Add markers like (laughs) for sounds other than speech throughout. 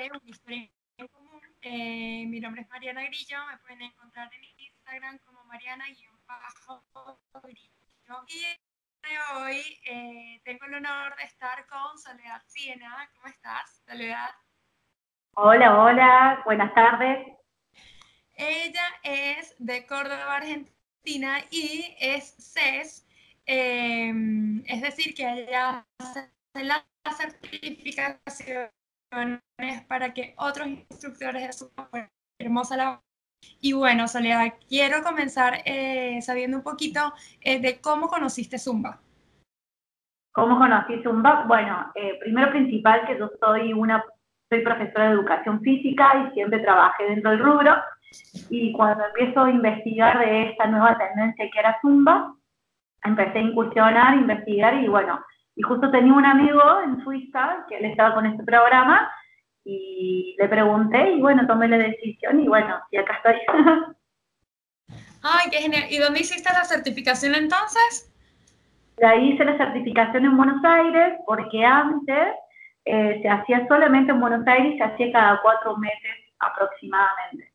de una historia en común. Eh, mi nombre es Mariana Grillo, me pueden encontrar en Instagram como Mariana-Grillo. Y de hoy eh, tengo el honor de estar con Soledad Siena. ¿Cómo estás, Soledad? Hola, hola, buenas tardes. Ella es de Córdoba, Argentina y es CES, em, es decir, que ella hace las certificaciones para que otros instructores de su hermosa labor. Y bueno, Soledad, quiero comenzar eh, sabiendo un poquito eh, de cómo conociste Zumba. ¿Cómo conocí Zumba? Bueno, eh, primero principal que yo soy una soy profesora de educación física y siempre trabajé dentro del rubro. Y cuando empiezo a investigar de esta nueva tendencia que era Zumba, empecé a incursionar, investigar y bueno, y justo tenía un amigo en Suiza que él estaba con este programa y le pregunté y bueno, tomé la decisión y bueno, y acá estoy. (laughs) Ay, qué genial. ¿Y dónde hiciste la certificación entonces? Ya hice la certificación en Buenos Aires porque antes eh, se hacía solamente en Buenos Aires, se hacía cada cuatro meses aproximadamente.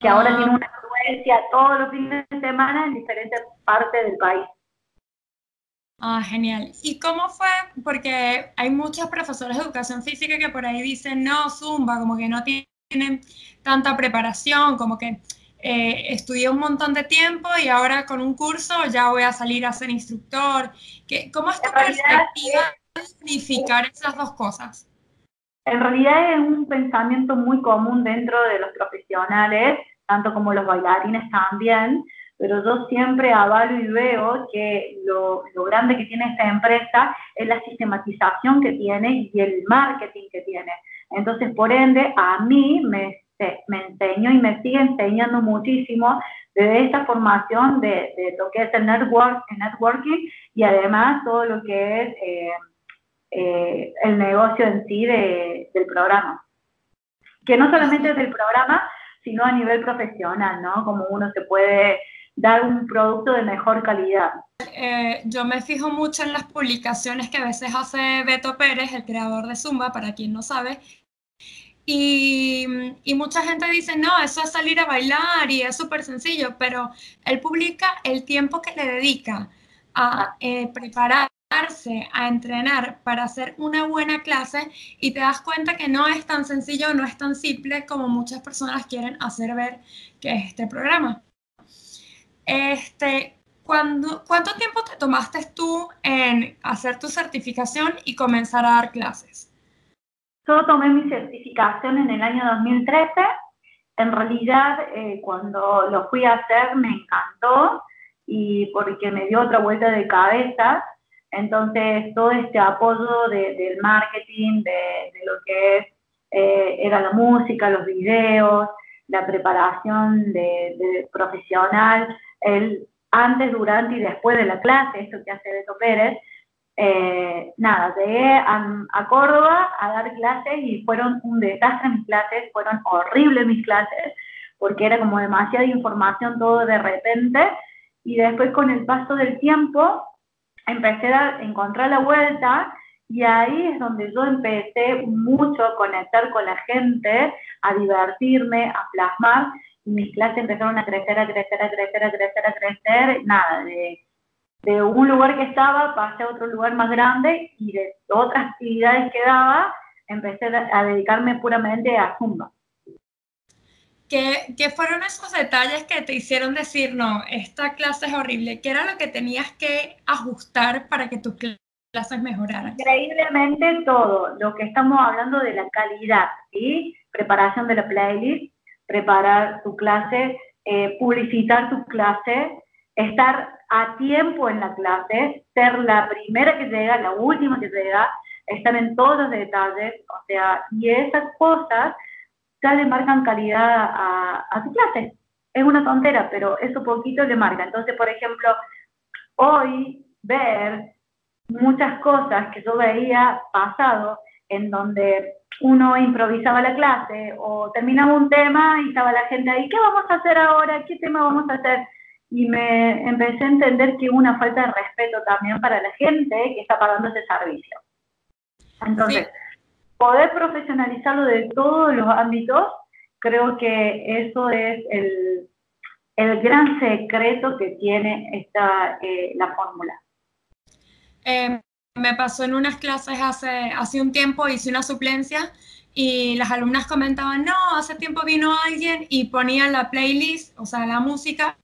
Que ahora ah. tiene una influencia todos los fines de semana en diferentes partes del país. Ah, genial. ¿Y cómo fue? Porque hay muchos profesores de educación física que por ahí dicen, no, Zumba, como que no tienen tanta preparación, como que eh, estudié un montón de tiempo y ahora con un curso ya voy a salir a ser instructor. ¿Qué, ¿Cómo es tu perspectiva de unificar esas dos cosas? En realidad es un pensamiento muy común dentro de los profesionales, tanto como los bailarines también, pero yo siempre avalo y veo que lo, lo, grande que tiene esta empresa es la sistematización que tiene y el marketing que tiene. Entonces, por ende, a mí me, me enseñó y me sigue enseñando muchísimo de esta formación de, de lo que es el, network, el networking y además todo lo que es eh, eh, el negocio en sí de, del programa. Que no solamente es del programa, sino a nivel profesional, ¿no? Como uno se puede dar un producto de mejor calidad. Eh, yo me fijo mucho en las publicaciones que a veces hace Beto Pérez, el creador de Zumba, para quien no sabe, y, y, mucha gente dice, no, eso es salir a bailar y es súper sencillo, pero él publica el tiempo que le dedica a eh, prepararse, a entrenar para hacer una buena clase y te das cuenta que no es tan sencillo, no es tan simple como muchas personas quieren hacer ver que es este programa. Este, ¿cuándo, ¿Cuánto tiempo te tomaste tú en hacer tu certificación y comenzar a dar clases? Yo tomé mi certificación en el año 2013. En realidad, eh, cuando lo fui a hacer me encantó y porque me dio otra vuelta de cabeza. Entonces, todo este apoyo del marketing, de, lo que es, eh, era la música, los videos, la preparación de profesional, el antes, durante y después de la clase, esto que hace Beto Pérez, eh, nada, llegué a, Córdoba a dar clases y fueron un desastre mis clases, fueron horribles mis clases, porque era como demasiada información todo de repente, y después con el paso del tiempo empecé a encontrar la vuelta y ahí es donde yo empecé mucho a conectar con la gente, a divertirme, a plasmar mis clases empezaron a crecer, a crecer, a crecer, a crecer, a crecer, nada, de, de un lugar que estaba pasé a otro lugar más grande y de otras actividades que daba empecé a dedicarme puramente a Zumba. ¿Qué, ¿Qué, fueron esos detalles que te hicieron decir, no, esta clase es horrible? ¿Qué era lo que tenías que ajustar para que tus clases mejoraran? Increíblemente todo, lo que estamos hablando de la calidad, y Preparación de la playlist, preparar tu clase, eh, publicitar tu clase, estar a tiempo en la clase, ser la primera que llega, la última que llega, estar en todos los detalles, o sea, y esas cosas ya le marcan calidad a, tu clase. Es una tontera, pero eso poquito le marca. Entonces, por ejemplo, hoy ver muchas cosas que yo veía pasado, en donde uno improvisaba la clase o terminaba un tema y estaba la gente ahí, ¿qué vamos a hacer ahora? ¿Qué tema vamos a hacer? Y me empecé a entender que hubo una falta de respeto también para la gente que está pagando ese servicio. Entonces, poder profesionalizarlo de todos los ámbitos, creo que eso es el, el gran secreto que tiene esta, eh, la fórmula. Em, me pasó en unas clases hace, hace un tiempo, hice una suplencia y las alumnas comentaban, no, hace tiempo vino alguien y ponía la playlist, o sea, la música,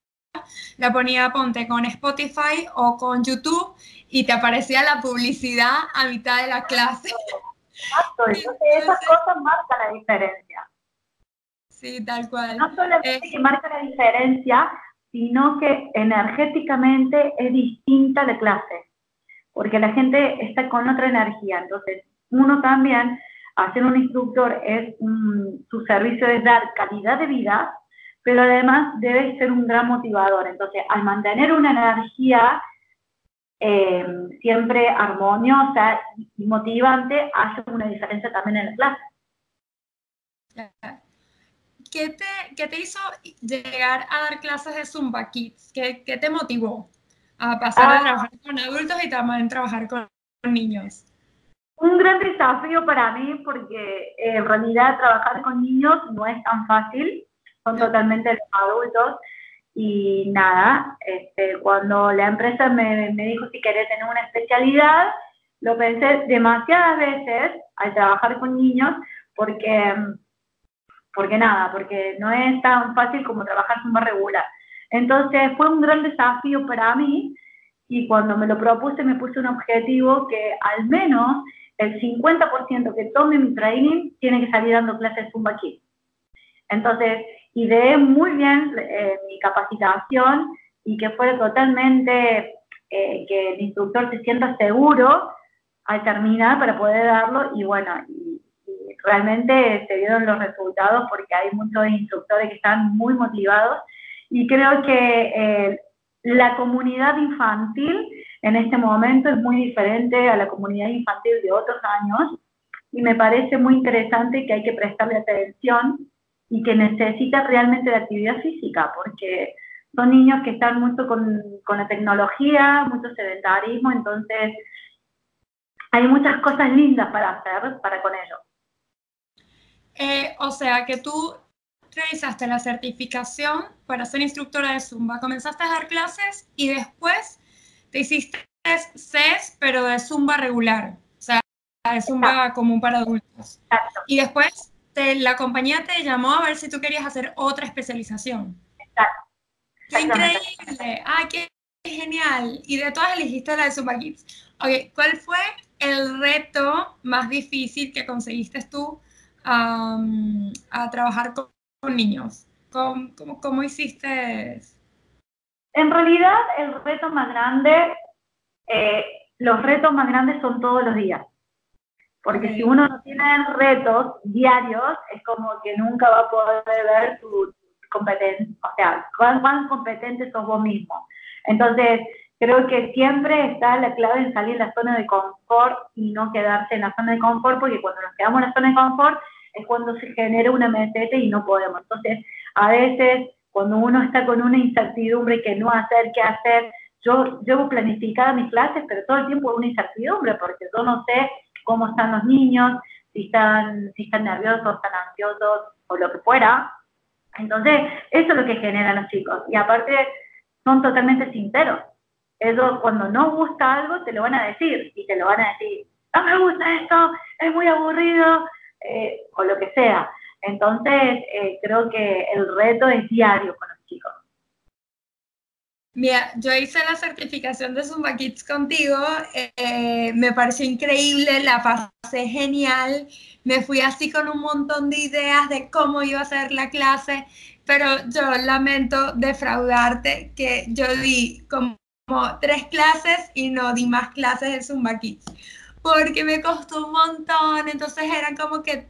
la ponía, ponte con Spotify o con YouTube y te aparecía la publicidad a mitad de la clase. Exacto, entonces esas cosas marcan la diferencia. Sí, tal cual. No solamente que marca la diferencia, sino que energéticamente es distinta la clase, porque la gente está con otra energía. Entonces, uno también, hacer un instructor es su servicio es dar calidad de vida, pero además debe ser un gran motivador. Entonces, al mantener una energía eh, siempre armoniosa y motivante, hace una diferencia también en la clase. ¿Qué te, qué te hizo llegar a dar clases de Zumba Kids? ¿Qué, qué te motivó a pasar a ah. trabajar con adultos y también trabajar con niños? Un gran desafío para mí porque eh, en realidad trabajar con niños no es tan fácil, son totalmente los adultos y nada, este, cuando la empresa me, me dijo si quería tener una especialidad, lo pensé demasiadas veces al trabajar con niños porque, porque nada, porque no es tan fácil como trabajar con más regular. Entonces fue un gran desafío para mí y cuando me lo propuse me puse un objetivo que al menos el 50% que tome mi training tiene que salir dando clases Zumba aquí. Entonces, ideé muy bien eh, mi capacitación y que fue totalmente eh, que el instructor se sienta seguro al terminar para poder darlo y bueno, y, realmente se dieron los resultados porque hay muchos instructores que están muy motivados y creo que eh, la comunidad infantil en este momento es muy diferente a la comunidad infantil de otros años y me parece muy interesante que hay que prestarle atención y que necesitan realmente de actividad física, porque son niños que están mucho con, con la tecnología, mucho sedentarismo, entonces hay muchas cosas lindas para hacer para con ellos. Eh, o sea que tú realizaste la certificación para ser instructora de Zumba, comenzaste a dar clases y después te hiciste CES, pero de Zumba regular, o sea, de Zumba común para adultos. Y después la compañía te llamó a ver si tú querías hacer otra especialización. Exacto. ¡Qué increíble! ¡Ay, qué genial! Y de todas elegiste la de Zumba Kids. Ok, ¿cuál fue el reto más difícil que conseguiste tú a trabajar con, niños? ¿Cómo, cómo, hiciste? En realidad, el reto más grande, eh, los retos más grandes son todos los días. Porque si uno no tiene retos diarios, es como que nunca va a poder ver tu competencia, o sea, cuán, competente sos vos mismo. Entonces, creo que siempre está la clave en salir de la zona de confort y no quedarse en la zona de confort, porque cuando nos quedamos en la zona de confort es cuando se genera una meseta y no podemos. Entonces, a veces, cuando uno está con una incertidumbre que no hacer, qué hacer, yo llevo planificada mis clases, pero todo el tiempo una incertidumbre, porque yo no sé cómo están los niños, si están, si están nerviosos, están ansiosos o lo que fuera. Entonces, eso es lo que generan los chicos. Y aparte, son totalmente sinceros. Ellos cuando no gusta algo, te lo van a decir. Y te lo van a decir, no me gusta esto, es muy aburrido, eh, o lo que sea. Entonces, eh, creo que el reto es diario con los chicos. Mira, yo hice la certificación de Zumba Kids contigo, eh, me pareció increíble, la pasé genial, me fui así con un montón de ideas de cómo iba a ser la clase, pero yo lamento defraudarte que yo di como, tres clases y no di más clases de Zumba Kids, porque me costó un montón, entonces era como que,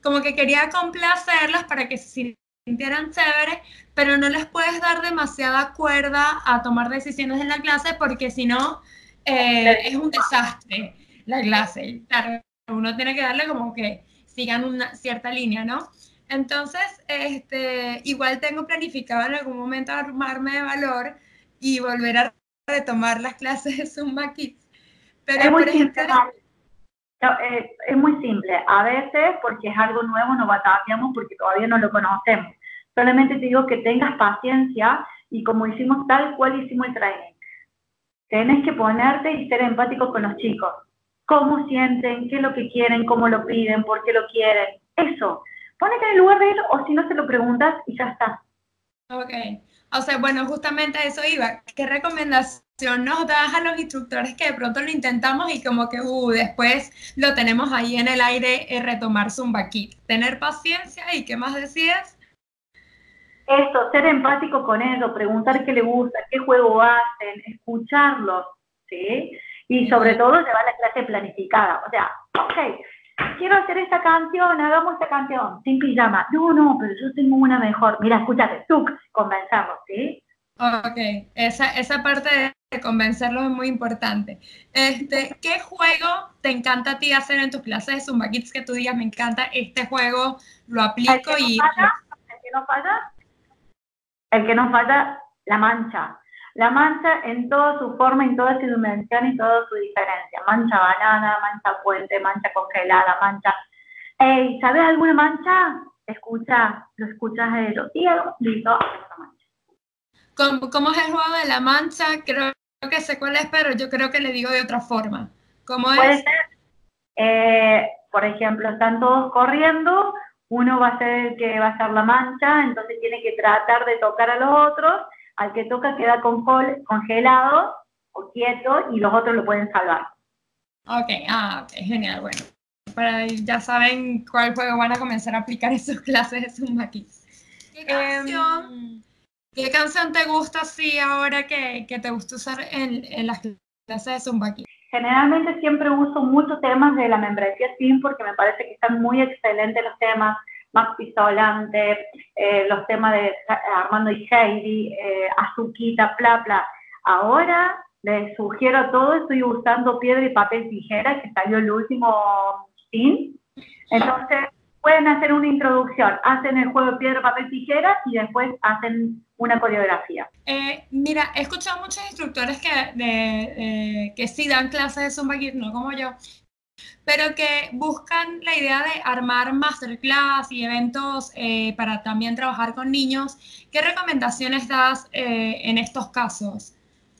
como que quería complacerlas para que se sintieran chéveres, pero no les puedes dar demasiada cuerda a tomar decisiones en la clase porque si no eh, es un desastre la clase. uno tiene que darle como que sigan una cierta línea, ¿no? Entonces, este, igual tengo planificado en algún momento armarme de valor y volver a retomar las clases de Zumba Kids. Pero, Eh, es muy simple. A veces, porque es algo nuevo, no batallamos porque todavía no lo conocemos. Solamente te digo que tengas paciencia y como hicimos tal cual hicimos el training. Tienes que ponerte y ser empático con los chicos. Cómo sienten, qué es lo que quieren, cómo lo piden, por qué lo quieren. Eso. Ponete en el lugar de ellos o si no te lo preguntas y ya está. Ok. O sea, bueno, justamente eso iba. ¿Qué recomendación nos das a los instructores que de pronto lo intentamos y como que uh, después lo tenemos ahí en el aire eh, retomar Zumba? Tener paciencia y ¿qué más decías? Esto, ser empático con ellos, preguntar qué le gusta, qué juego hacen, escucharlos, ¿sí? Y sobre todo llevar la clase planificada. O sea, ok, quiero hacer esta canción, hagamos esta canción, sin pijama. No, no, pero yo tengo una mejor. Mira, escúchate, tú, convencemos, ¿sí? Ok, esa, esa parte de convencerlos es muy importante. Este, ¿Qué juego te encanta a ti hacer en tus clases de Zumba Kids que tú digas, me encanta este juego, lo aplico y... el que no falla, el que no falla, la mancha. La mancha en toda su forma, en toda su dimensión y toda su diferencia. Mancha banana, mancha puente, mancha congelada, mancha... Ey, ¿sabes alguna mancha? Escucha, lo escuchas a ellos. Y listo, mancha. ¿Cómo, ¿Cómo, es el juego de la mancha? Creo que sé cuál es, pero yo creo que le digo de otra forma. ¿Cómo es? Puede ser, eh, por ejemplo, están todos corriendo, uno va a ser el que va a ser la mancha, entonces tiene que tratar de tocar a los otros al que toca queda con congelado o quieto y los otros lo pueden salvar. Ok, ah, ok, genial, bueno. Para, ya saben cuál juego van a comenzar a aplicar (laughs) en sus clases de Zumba Kids. ¿Qué canción, ¿Qué canción te gusta así ahora que, que, te gusta usar en, en las clases de Zumba Kids? Generalmente siempre uso muchos temas de la membresía SIM porque me parece que están muy excelentes los temas Max Pisolante, eh, los temas de Armando y Heidi, eh, Azuquita, bla, bla. Ahora les sugiero todo, estoy usando piedra y papel tijera, que salió el último fin. Entonces, pueden hacer una introducción, hacen el juego piedra, papel, tijera y después hacen una coreografía. Eh, mira, he escuchado muchos instructores que, de, que sí dan clases de Zumba no como yo, pero que buscan la idea de armar masterclass y eventos eh, para también trabajar con niños. ¿Qué recomendaciones das eh, en estos casos?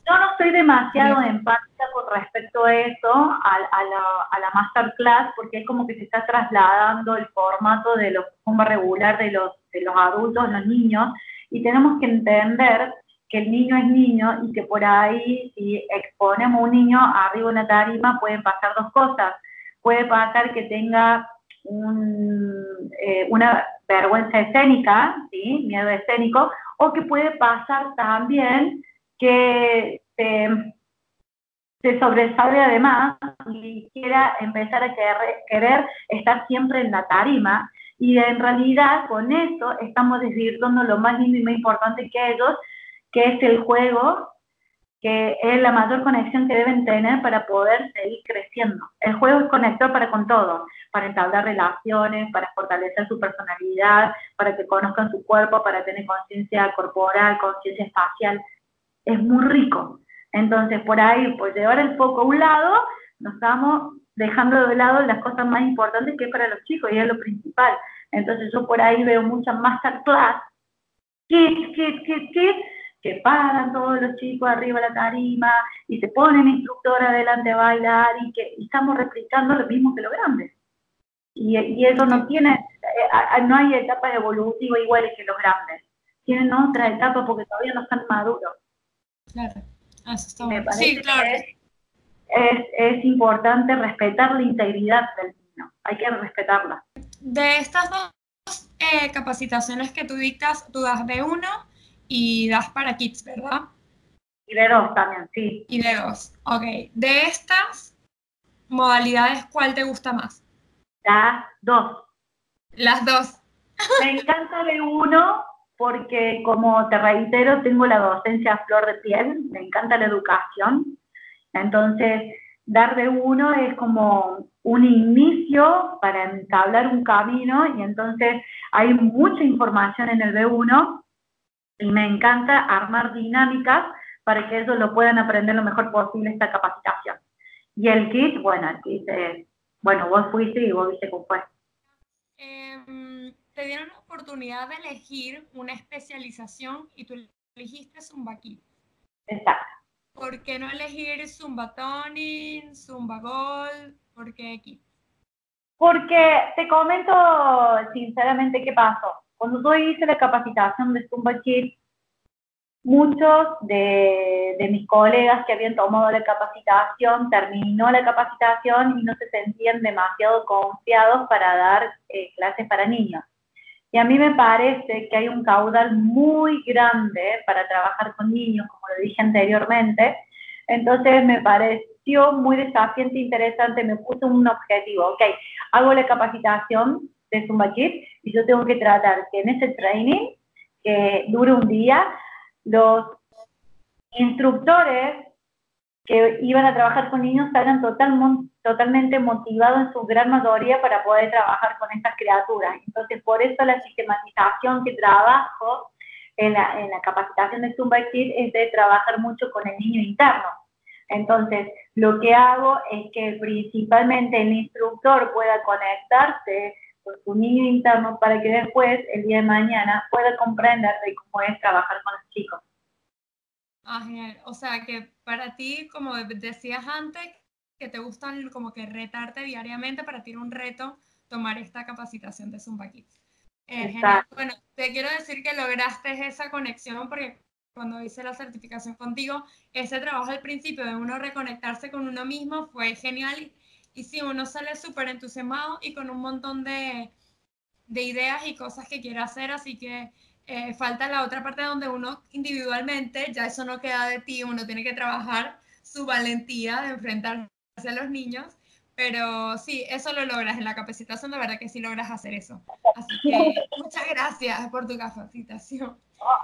Yo no estoy demasiado empática con respecto a eso, a, la, masterclass, porque es como que se está trasladando el formato de como regular de los, de los adultos, los niños, y tenemos que entender que el niño es niño y que por ahí si exponemos a un niño arriba de una tarima pueden pasar dos cosas puede pasar que tenga eh, una vergüenza escénica, ¿sí? miedo escénico, o que puede pasar también que se, se sobresale además y quiera empezar a querer, estar siempre en la tarima. Y en realidad con eso estamos desvirtuando lo más lindo y más importante que ellos, que es el juego que es la mayor conexión que deben tener para poder seguir creciendo. El juego es conector para con todo, para entablar relaciones, para fortalecer su personalidad, para que conozcan su cuerpo, para tener conciencia corporal, conciencia espacial. Es muy rico. Entonces, por ahí, por llevar el foco a un lado, nos estamos dejando de lado las cosas más importantes que es para los chicos y es lo principal. Entonces, yo por ahí veo muchas masterclass, kids, kids, kids, kids, que paran todos los chicos arriba de la tarima y se ponen instructora delante a bailar y que estamos replicando lo mismo que los grandes. Y, y eso no tiene, eh, no hay etapas evolutivas iguales que los grandes. Tienen otra etapa porque todavía no están maduros. Claro, ah, eso está bueno. Sí, claro. Es, es, importante respetar la integridad del niño, hay que respetarla. De estas dos eh, capacitaciones que tú dictas, tú das de uno y das para kids, ¿verdad? Y de dos también, sí. Y de dos, ok. De estas modalidades, ¿cuál te gusta más? Las dos. Las dos. (laughs) Me encanta de uno porque, como te reitero, tengo la docencia a flor de piel, me encanta la educación. Entonces, dar de uno es como un inicio para entablar un camino y entonces hay mucha información en el B1 y me encanta armar dinámicas para que ellos lo puedan aprender lo mejor posible esta capacitación. Y el kit, bueno, el kit es bueno, vos fuiste y vos viste cómo fue. Em, te dieron la oportunidad de elegir una especialización y tú elegiste Zumba Kids. Exacto. ¿Por qué no elegir Zumba Toning, Zumba Gold? ¿Por qué Kids? Porque te comento sinceramente qué pasó. Cuando yo hice la capacitación de Zumba Kids, muchos de, mis colegas que habían tomado la capacitación terminó la capacitación y no se sentían demasiado confiados para dar eh, clases para niños. Y a mí me parece que hay un caudal muy grande para trabajar con niños, como lo dije anteriormente. Entonces me pareció muy desafiante e interesante, me puse un objetivo, ok, hago la capacitación de Zumba Kids y yo tengo que tratar que en ese training, que dure un día, los instructores que iban a trabajar con niños salgan totalmente motivados en su gran mayoría para poder trabajar con estas criaturas. Entonces, por eso la sistematización que trabajo en la, en la capacitación de Zumba Kids es de trabajar mucho con el niño interno. Entonces, lo que hago es que principalmente el instructor pueda conectarse con su niño interno para que después, el día de mañana, pueda comprender de cómo es trabajar con los chicos. Ah, genial. O sea, que para ti, como decías antes, que te gustan como que retarte diariamente, para ti era un reto tomar esta capacitación de Zumba Kids. Eh, bueno, te quiero decir que lograste esa conexión porque cuando hice la certificación contigo, ese trabajo al principio de uno reconectarse con uno mismo fue genial y sí, uno sale súper entusiasmado y con un montón de, de, ideas y cosas que quiere hacer, así que eh, falta la otra parte donde uno individualmente, ya eso no queda de ti, uno tiene que trabajar su valentía de enfrentarse a los niños, pero sí, eso lo logras en la capacitación, de verdad que sí logras hacer eso. Así que (laughs) muchas gracias por tu capacitación.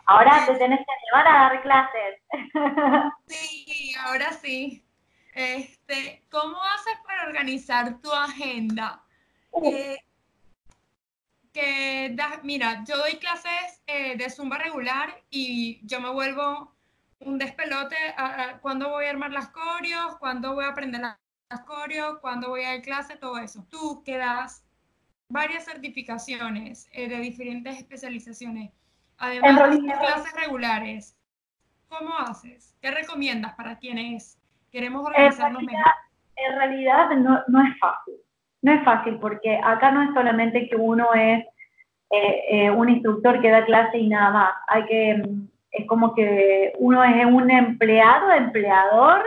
Ahora te tenés que llevar a dar clases. (laughs) Sí, ahora sí. Este, ¿Cómo haces para organizar tu agenda? Eh, que mira, yo doy clases eh, de zumba regular y yo me vuelvo un despelote a, cuando voy a armar las coreos, cuando voy a aprender las coreos, cuando voy a dar clase, todo eso. Tú que das varias certificaciones eh, de diferentes especializaciones, además de clases regulares, ¿cómo haces? ¿Qué recomiendas para quienes Queremos organizarnos mejor. En realidad no, no, es fácil. No es fácil porque acá no es solamente que uno es eh, eh, un instructor que da clase y nada más. Hay que, mm, es como que uno es un empleado, empleador,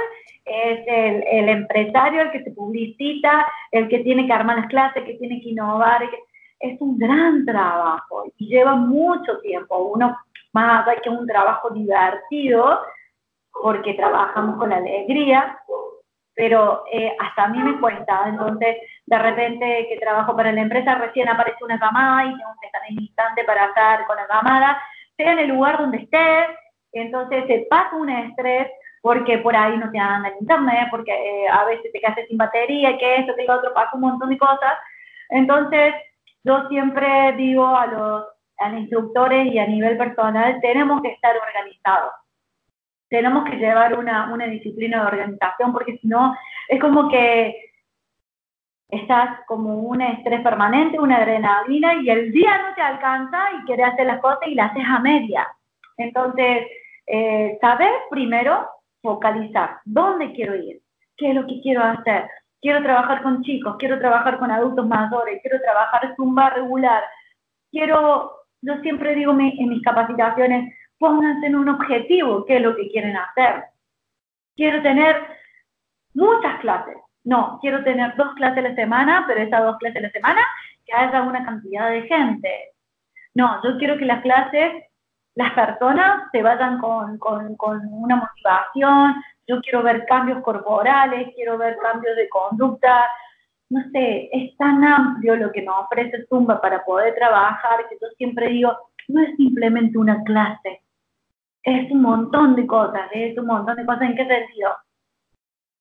es el, el empresario el que se publicita, el que tiene que armar las clases, que tiene que innovar. Es un gran trabajo y lleva mucho tiempo. Uno, más allá que un trabajo divertido, porque trabajamos con alegría, pero eh, hasta a mí me cuesta. Entonces, de repente que trabajo para la empresa, recién aparece una camada y tengo que estar en instante para estar con la camada, sea en el lugar donde estés, entonces se pasa un estrés porque por ahí no te anda el internet, porque eh, a veces te quedas sin batería, que esto, que lo otro, pasa un montón de cosas. Entonces, yo siempre digo a los, a los instructores y a nivel personal, tenemos que estar organizados tenemos que llevar una, una disciplina de organización porque si no es como que estás como un estrés permanente, una adrenalina y el día no te alcanza y quieres hacer las cosas y las haces a media. Entonces, eh, saber primero focalizar dónde quiero ir, qué es lo que quiero hacer. Quiero trabajar con chicos, quiero trabajar con adultos mayores, quiero trabajar zumba regular. Quiero, yo siempre digo en mis capacitaciones, pónganse en un objetivo, qué es lo que quieren hacer. Quiero tener muchas clases. No, quiero tener dos clases a la semana, pero esas dos clases a la semana que haya una cantidad de gente. No, yo quiero que las clases, las personas se vayan con, con, con una motivación, yo quiero ver cambios corporales, quiero ver cambios de conducta, no sé, es tan amplio lo que nos ofrece Zumba para poder trabajar que yo siempre digo, no es simplemente una clase, es un montón de cosas, es un montón de cosas. ¿En qué sentido?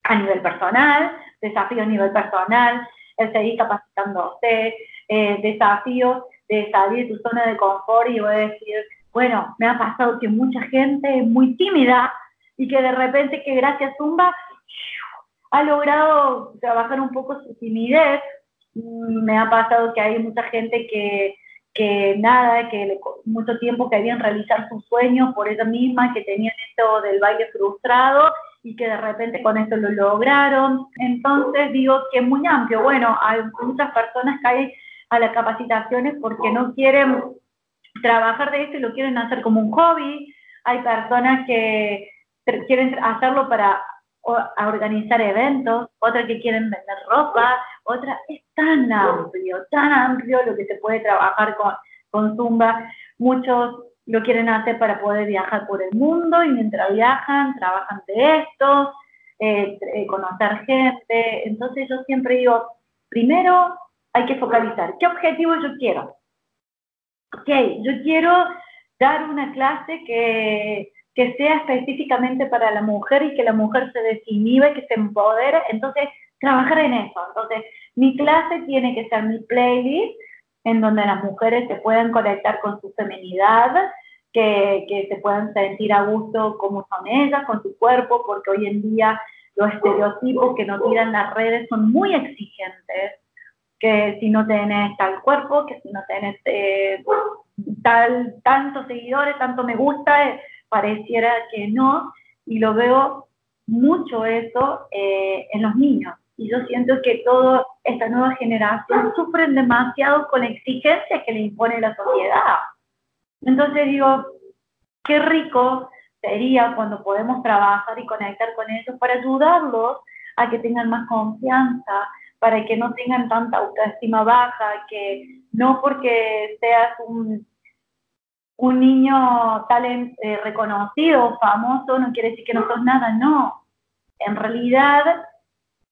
A nivel personal, desafío a nivel personal, el seguir capacitándote, eh, desafíos de salir de tu zona de confort y voy a decir, bueno, me ha pasado que mucha gente es muy tímida y que de repente que gracias a Zumba ha logrado trabajar un poco su timidez. Mm, me ha pasado que hay mucha gente que, que nada, que mucho tiempo querían realizar sus sueños por ella misma, que tenían esto del baile frustrado y que de repente con esto lo lograron. Entonces digo que es muy amplio. Bueno, hay muchas personas que hay a las capacitaciones porque no quieren trabajar de esto y lo quieren hacer como un hobby. Hay personas que quieren hacerlo para organizar eventos, otras que quieren vender ropa, otra es tan amplio, tan amplio lo que se puede trabajar con, con Zumba. Muchos lo quieren hacer para poder viajar por el mundo y mientras viajan trabajan de esto, eh, eh, conocer gente. Entonces yo siempre digo, primero hay que focalizar, ¿qué objetivo yo quiero? Ok, yo quiero dar una clase que, que sea específicamente para la mujer y que la mujer se desinhibe, que se empodere, entonces trabajar en eso. Entonces, mi clase tiene que ser mi playlist en donde las mujeres se puedan conectar con su feminidad, que, que se puedan sentir a gusto como son ellas, con su cuerpo, porque hoy en día los estereotipos que nos tiran las redes son muy exigentes que si no tenés tal cuerpo, que si no tenés eh, tal, tantos seguidores, tanto me gusta, eh, pareciera que no, y lo veo mucho eso eh, en los niños. Y yo siento que toda esta nueva generación sufren demasiado con la exigencia que le impone la sociedad. Entonces digo, qué rico sería cuando podemos trabajar y conectar con ellos para ayudarlos a que tengan más confianza, para que no tengan tanta autoestima baja, que no porque seas un, un niño talent, eh, reconocido, famoso, no quiere decir que no sos nada, no. En realidad,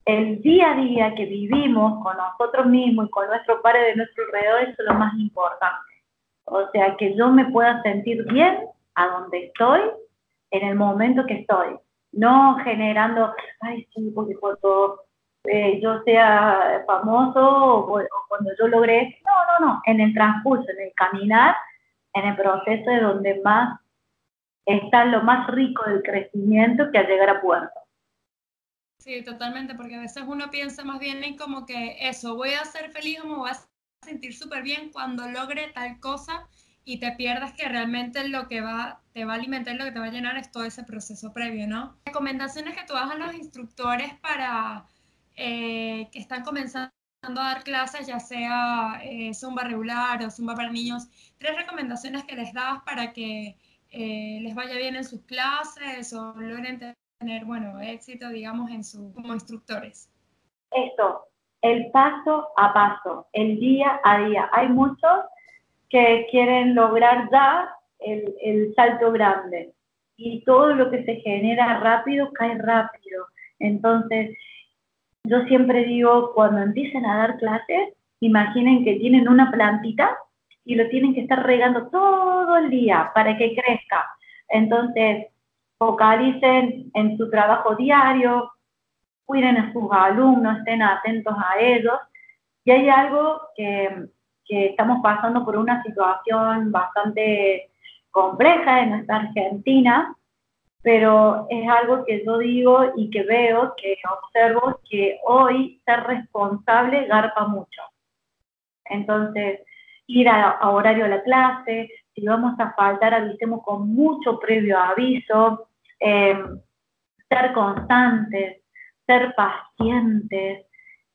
el día a día que vivimos con nosotros mismos y con nuestro padre de nuestro alrededor es lo más importante. O sea, que yo me pueda sentir bien a donde estoy, en el momento que estoy. No generando, ay, sí, porque todo eh, yo sea famoso o, cuando yo logré, no, no, no, en el transcurso, en el caminar, en el proceso de donde más está lo más rico del crecimiento que al llegar a puerto. Sí, totalmente, porque a veces uno piensa más bien en como que eso, voy a ser feliz o me voy a sentir súper bien cuando logre tal cosa y te pierdas que realmente lo que va, te va a alimentar, lo que te va a llenar es todo ese proceso previo, ¿no? Recomendaciones que tú das a los instructores para eh, que están comenzando a dar clases, ya sea eh, Zumba regular o Zumba para niños, tres recomendaciones que les das para que eh, les vaya bien en sus clases o logren tener, bueno, éxito, digamos, en su, como instructores. Esto, el paso a paso, el día a día. Hay muchos que quieren lograr ya el, el salto grande y todo lo que se genera rápido cae rápido. Entonces, yo siempre digo, cuando empiecen a dar clases, imaginen que tienen una plantita y lo tienen que estar regando todo el día para que crezca. Entonces, focalicen en su trabajo diario, cuiden a sus alumnos, estén atentos a ellos. Y hay algo que, que estamos pasando por una situación bastante compleja en nuestra Argentina, pero es algo que yo digo y que veo, que observo que hoy ser responsable garpa mucho. Entonces, ir a, horario a la clase, si vamos a faltar, avisemos con mucho previo aviso, em, ser constantes, ser pacientes,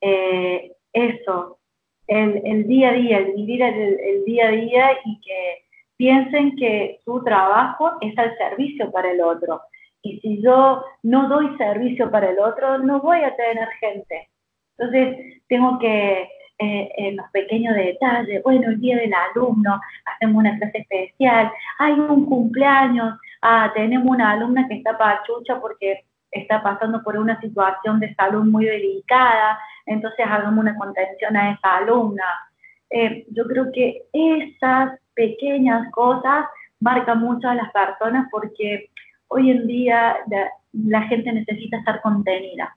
eh, eso, el, día a día, el vivir el día a día y que piensen que su trabajo es al servicio para el otro. Y si yo no doy servicio para el otro, no voy a tener gente. Entonces, tengo que, eh, en los pequeños detalles, bueno, el día del alumno, hacemos una clase especial, hay un cumpleaños, ah, tenemos una alumna que está pachucha porque está pasando por una situación de salud muy delicada, entonces hagamos una contención a esa alumna. Eh, yo creo que esas pequeñas cosas marcan mucho a las personas porque hoy en día la, gente necesita estar contenida.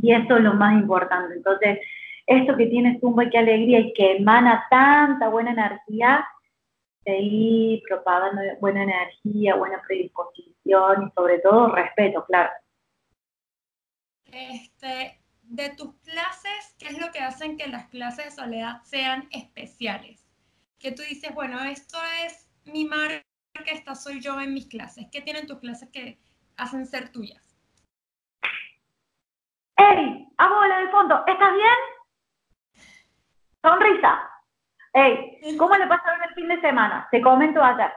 Y eso es lo más importante. Entonces, esto que tiene Zumba y qué alegría y que emana tanta buena energía, seguir propagando buena energía, buena predisposición y sobre todo respeto, claro. este, de tus clases, ¿qué es lo que hacen que las clases de soledad sean especiales? Que tú dices, bueno, esto es mi marca, esta soy yo en mis clases. ¿Qué tienen tus clases que hacen ser tuyas? ¡Ey! Abuela de fondo, ¿estás bien? Sonrisa. ¡Ey! ¿Cómo le pasaron el fin de semana? Te comento ayer.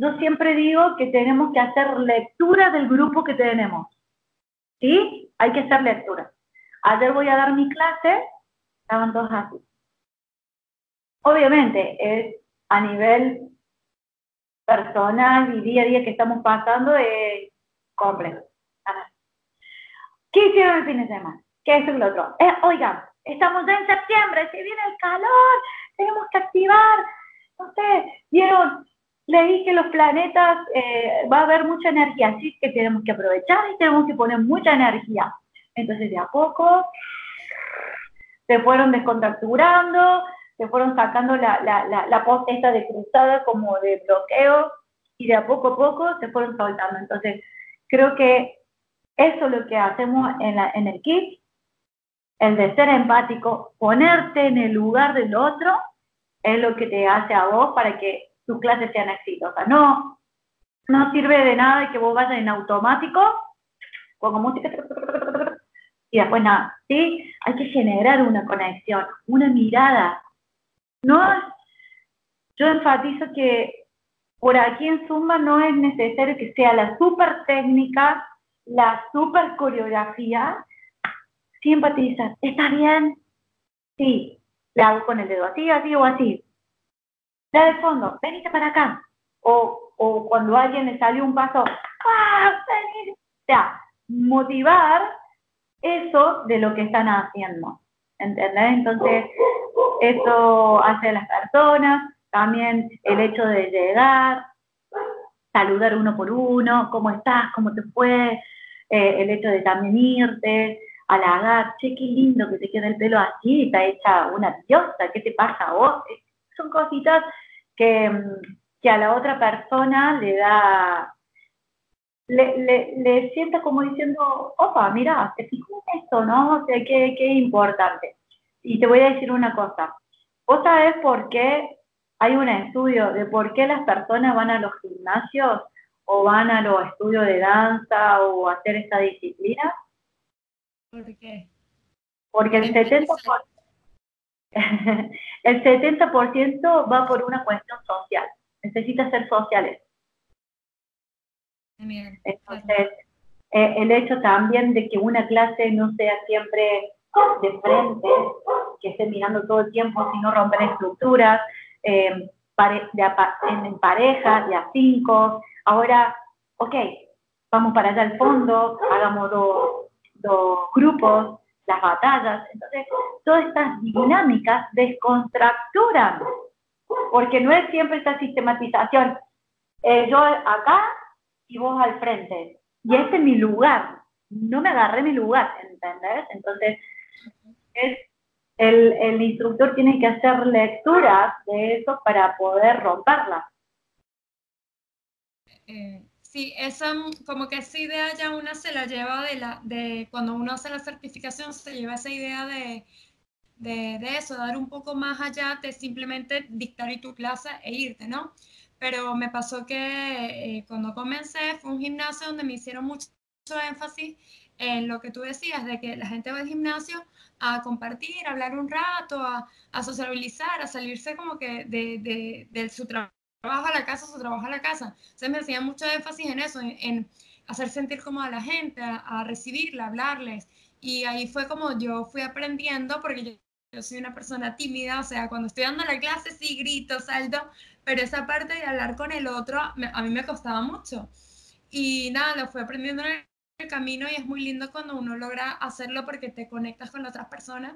Yo siempre digo que tenemos que hacer lectura del grupo que tenemos. ¿Sí? Hay que hacer lectura. Ayer voy a dar mi clase, estaban todos así. Obviamente, es a nivel personal y día a día que estamos pasando es complejo. ¿Qué hicieron el fin de semana? ¿Qué es lo otro? Eh, oigan, estamos ya en septiembre, se viene el calor, tenemos que activar. No sé, vieron, leí que los planetas eh, va a haber mucha energía, así que tenemos que aprovechar y tenemos que poner mucha energía. Entonces de a poco se fueron descontracturando, se fueron sacando la, la, la, la esta de cruzada como de bloqueo y de a poco a poco se fueron soltando. Entonces creo que eso es lo que hacemos en, la, en el kit, el de ser empático, ponerte en el lugar del otro, es lo que te hace a vos para que tus clases sean exitosas. No, no sirve de nada que vos vayas en automático, con música, y después nada, ¿sí? Hay que generar una conexión, una mirada. No, yo enfatizo que por aquí en Zumba no es necesario que sea la super técnica, la super coreografía. Sí empatizas, ¿está bien? Sí, le hago con el dedo así, así o así. La de fondo, venite para acá. O, o cuando alguien le salió un paso, ¡ah! O sea, motivar eso de lo que están haciendo. ¿Entendés? Entonces, eso hace a las personas, también el hecho de llegar, saludar uno por uno, ¿cómo estás? ¿Cómo te fue? Eh, el hecho de también irte, halagar, che, qué lindo que te queda el pelo así, está hecha una diosa, ¿qué te pasa a vos? Son cositas que, que a la otra persona le da le, le, le sienta como diciendo, opa, mira, te fijó en esto, ¿no? O sea, qué, qué importante. Y te voy a decir una cosa. ¿Vos sabés por qué hay un estudio de por qué las personas van a los gimnasios o van a los estudios de danza o a hacer esta disciplina? ¿Por qué? Porque el 70%, (laughs) el 70 va por una cuestión social. Necesita ser sociales. Entonces, eh, el hecho también de que una clase no sea siempre de frente, que esté mirando todo el tiempo, sino romper estructuras, eh, en, parejas, de a cinco. Ahora, ok, vamos para allá al fondo, hagamos dos, grupos, las batallas. Entonces, todas estas dinámicas descontracturan, porque no es siempre esta sistematización. Eh, yo acá y vos al frente. Y este es mi lugar. No me agarré mi lugar, ¿entendés? Entonces, es, el, el instructor tiene que hacer lecturas de eso para poder romperla. Eh, sí, esa, como que esa idea ya una se la lleva de la, de cuando uno hace la certificación, se lleva esa idea de, de, de eso, dar un poco más allá de simplemente dictar y tu clase e irte, ¿no? pero me pasó que eh, cuando comencé fue un gimnasio donde me hicieron mucho énfasis en lo que tú decías, de que la gente va al gimnasio a compartir, a hablar un rato, a, a sociabilizar, a salirse como que de, de, su trabajo a la casa, su trabajo a la casa. Entonces me hacían mucho énfasis en eso, en, hacer sentir como a la gente, a, a, recibirla, hablarles. Y ahí fue como yo fui aprendiendo, porque yo, yo soy una persona tímida, o sea, cuando estoy dando la clase sí grito, salto, pero esa parte de hablar con el otro a mí me costaba mucho. Y nada, lo fui aprendiendo en el camino y es muy lindo cuando uno logra hacerlo porque te conectas con otras personas.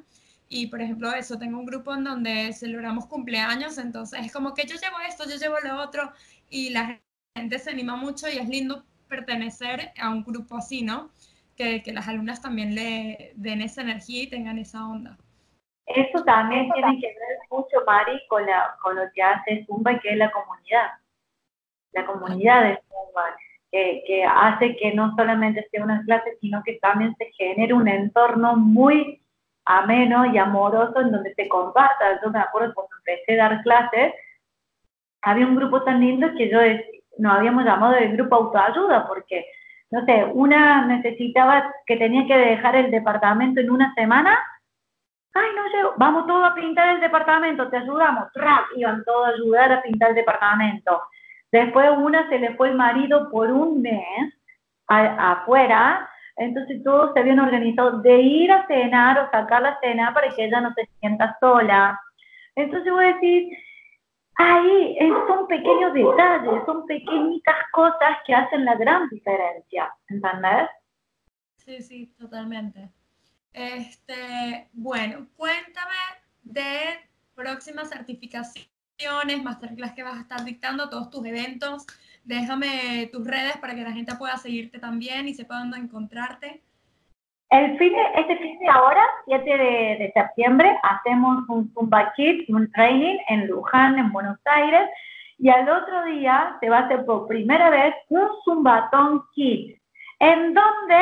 Y por ejemplo, eso, tengo un grupo en donde celebramos cumpleaños, entonces es como que yo llevo esto, yo llevo lo otro, y la gente se anima mucho y es lindo pertenecer a un grupo así, ¿no? Que, que las alumnas también le den esa energía y tengan esa onda. Eso también tiene que ver mucho, Mari, con, la, con lo que hace Zumba, que es la comunidad. La comunidad de Zumba. que hace que no solamente sea una clase, sino que también se genere un entorno muy ameno y amoroso en donde se comparta. Yo me acuerdo cuando empecé a dar clases, había un grupo tan lindo que yo nos habíamos llamado el grupo autoayuda, porque, no sé, una necesitaba que tenía que dejar el departamento en una semana. Ay, no llego, vamos todos a pintar el departamento, te ayudamos. ¡Trap! Iban todos a ayudar a pintar el departamento. Después una se le fue el marido por un mes afuera, entonces todos se habían organizado de ir a cenar o sacar la cena para que ella no se sienta sola. Entonces voy a decir, ahí son pequeños detalles, son pequeñitas cosas que hacen la gran diferencia, ¿entendés? Sí, sí, totalmente. Este, bueno, cuéntame de próximas certificaciones masterclass que vas a estar dictando, todos tus eventos. Déjame tus redes para que la gente pueda seguirte también y sepa dónde encontrarte. El fin de, este fin de ahora, 7 de, septiembre, hacemos un Zumba Kit, un training en Luján, en Buenos Aires, y al otro día se va a hacer por primera vez un Zumbatón Kit, en donde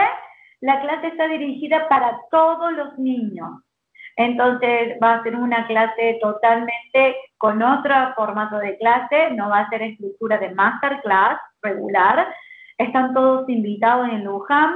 la clase está dirigida para todos los niños. Entonces va a ser una clase totalmente con otro formato de clase, no va a ser estructura de masterclass regular. Están todos invitados en Luján,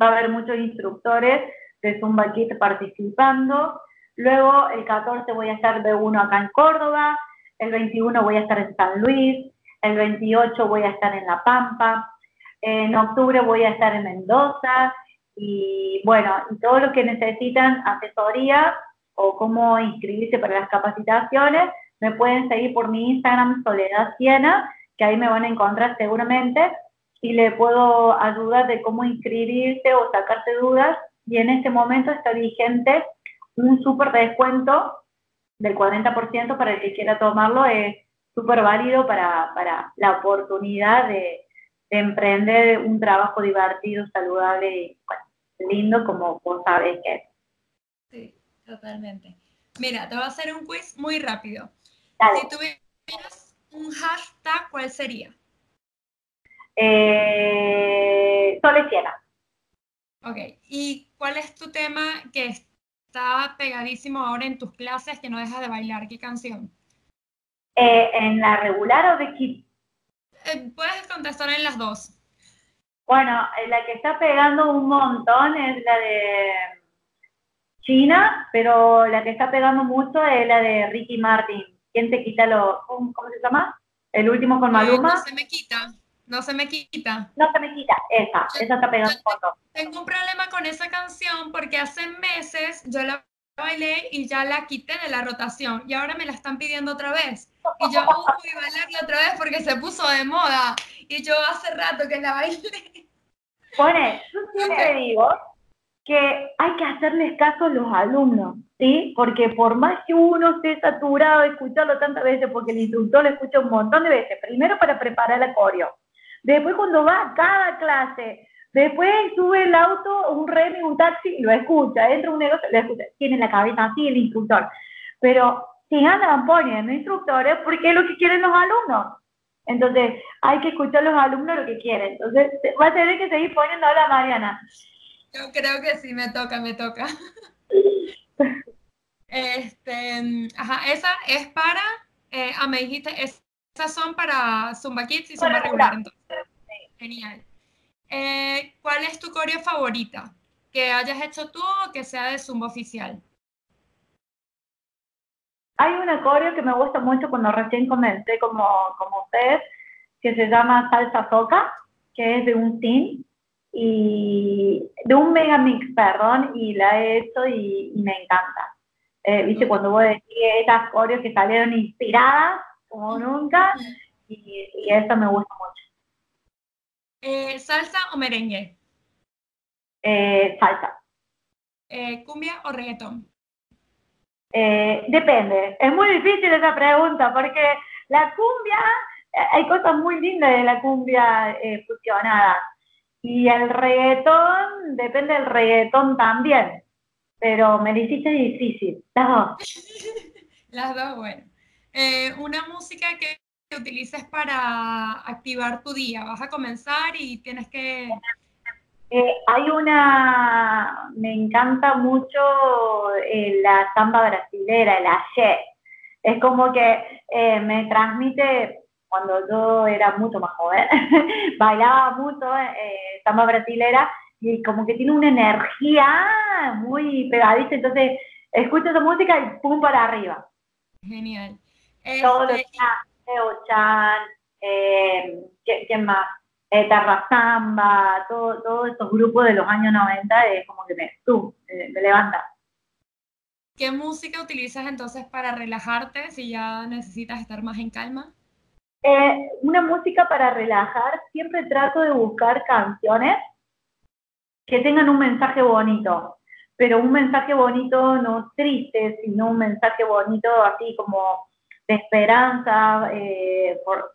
va a haber muchos instructores de Zumba Kit participando. Luego el 14 voy a estar de 1 acá en Córdoba, el 21 voy a estar en San Luis, el 28 voy a estar en La Pampa, en octubre voy a estar en Mendoza y bueno, y todo lo que necesitan asesoría o cómo inscribirse para las capacitaciones, me pueden seguir por mi Instagram Soledad Siena, que ahí me van a encontrar seguramente, y le puedo ayudar de cómo inscribirse o sacarte dudas. Y en este momento está vigente un súper descuento del 40% para el que quiera tomarlo. Es súper válido para, para, la oportunidad de, de, emprender un trabajo divertido, saludable y bueno, lindo como vos sabés que es. Sí, totalmente. Mira, te voy a hacer un quiz muy rápido. Si tuvieras un hashtag, ¿cuál sería? Eh, Soleciena. Ok, ¿y cuál es tu tema que está pegadísimo ahora en tus clases que no dejas de bailar? ¿Qué canción? Eh, ¿En la regular o de Kid? Eh, puedes contestar en las dos. Bueno, eh, la que está pegando un montón es la de China, pero la que está pegando mucho es la de Ricky Martin. ¿Quién te quita lo... ¿Cómo se llama? El último con Maluma. no se me quita, no se me quita. No se me quita, esa, esa está pegando montón. Tengo un problema con esa canción porque hace meses yo la bailé y ya la quité de la rotación y ahora me la están pidiendo otra vez. Y yo (laughs) a bailarla otra vez porque se puso de moda y yo hace rato que la bailé. Pone, yo (laughs) siempre digo que hay que hacerles caso a los alumnos, ¿sí? Porque por más que uno esté saturado de escucharlo tantas veces, porque el instructor lo escucha un montón de veces, primero para preparar la coreo, después cuando va a cada clase, después sube el auto, un remi, un taxi, y lo escucha, entra un negocio, lo escucha, tiene la cabeza así el instructor. Pero si andan poniendo instructores, porque es lo que quieren los alumnos. Entonces, hay que escuchar a los alumnos lo que quieren. Entonces, va a tener que seguir poniendo a la Mariana. Yo creo que sí, me toca, me toca. (laughs) este, ajá, esa es para, eh, ah, me dijiste, esas son para Zumba Kids y Zumba regular, entonces. Genial. Eh, ¿Cuál es tu coreo favorita? Que hayas hecho tú o que sea de Zumba oficial. Hay una coreo que me gusta mucho cuando recién comencé como, como ustedes, que se llama Salsa Soca, que es de un team, y de un megamix, perdón, y la he hecho y, me encanta. Eh, Viste, cuando vos decís esas coreos que salieron inspiradas como nunca, y, eso me gusta mucho. Eh, ¿Salsa o merengue? Eh, salsa. ¿Cumbia o reggaetón? Eh, depende, es muy difícil esa pregunta porque la cumbia, eh, hay cosas muy lindas de la cumbia eh, fusionada y el reggaetón, depende del reggaetón también, pero me dijiste difícil, las dos. (laughs) las dos, bueno. una música que utilices para activar tu día? Vas a comenzar y tienes que... Eh, hay una, me encanta mucho eh, la samba brasilera, el ayer. Es como que eh, me transmite, cuando yo era mucho más joven, (laughs) bailaba mucho samba brasilera y como que tiene una energía muy pegadiza, entonces escucho esa música y pum para arriba. Genial. Todo lo este, Leo Chan, eh, ¿quién más? Eh, Tarrazamba, todos estos grupos de los años 90, es como que me, tú, me levanta. ¿Qué música utilizas entonces para relajarte si ya necesitas estar más en calma? Eh, una música para relajar, siempre trato de buscar canciones que tengan un mensaje bonito, pero un mensaje bonito no triste, sino un mensaje bonito así como de esperanza, eh, por,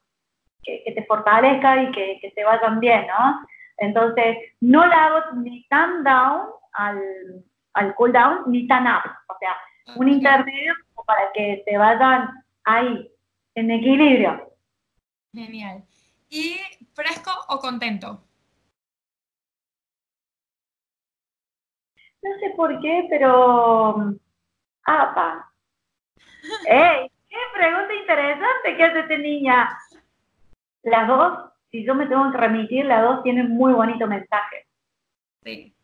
que, te fortalezca y que, que te vayan bien, ¿no? Entonces, no la hago ni tan down al, al cool down, ni tan up, o sea, un intermedio para que te vayan ahí, en equilibrio. Genial. ¿Y fresco o contento? No sé por qué, pero... ¡Apa! ¡Ey! (laughs) Qué pregunta interesante que hace esta niña. Las dos, si yo me tengo que remitir, las dos tienen muy bonitos mensajes. Sí.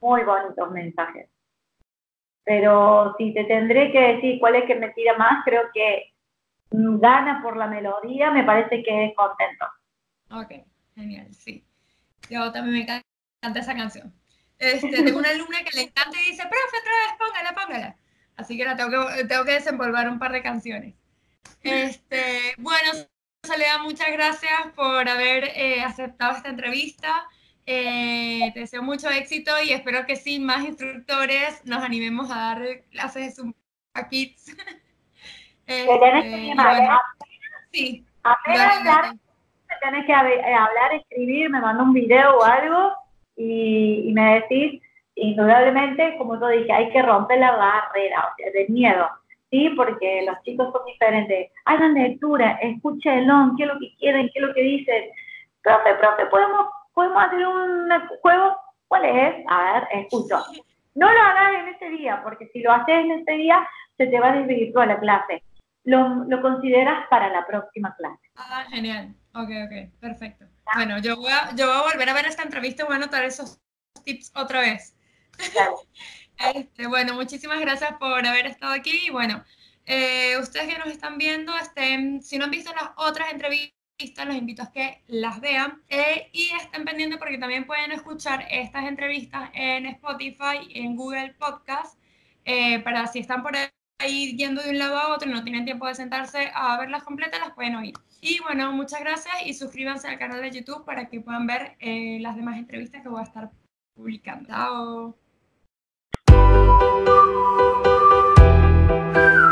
Muy bonitos mensajes. Pero si te tendré que decir cuál es que me tira más, creo que gana por la melodía, me parece que es contento. Ok, genial, sí. Yo también me encanta esa canción. Este, tengo una alumna que le encanta y dice, profe, otra vez, póngala, póngala. Así que tengo que, tengo que desenvolver un par de canciones. Este, bueno, Soledad, muchas gracias por haber eh, aceptado esta entrevista. Eh, te deseo mucho éxito y espero que sin más instructores nos animemos a dar clases de Zumba Kids. este, bueno, sí. Apenas hablar, tenés que eh, hablar, escribir, me manda un video o algo y, y me decís indudablemente, como yo dije, hay que romper la barrera, o sea, del miedo, ¿sí? Porque los chicos son diferentes. Hagan lectura, escúchenlo, qué es lo que quieren, qué es lo que dicen. Profe, profe, ¿podemos, podemos hacer un juego? ¿Cuál es? A ver, escucho. No lo hagas en ese día, porque si lo haces en ese día, se te va a desvirtuar la clase. Lo, lo, consideras para la próxima clase. Ah, genial. Ok, ok, perfecto. Bueno, yo voy, a, yo voy a volver a ver esta entrevista y voy a anotar esos tips otra vez. Este, bueno, muchísimas gracias por haber estado aquí. Bueno, eh, ustedes que nos están viendo, si no han visto las otras entrevistas, los invito a que las vean eh, y estén pendientes porque también pueden escuchar estas entrevistas en Spotify, en Google Podcast, eh, para si están por ahí yendo de un lado a otro y no tienen tiempo de sentarse a verlas completas, las pueden oír. Y bueno, muchas gracias y suscríbanse al canal de YouTube para que puedan ver las demás entrevistas que voy a estar publicando. Chao. Thank you.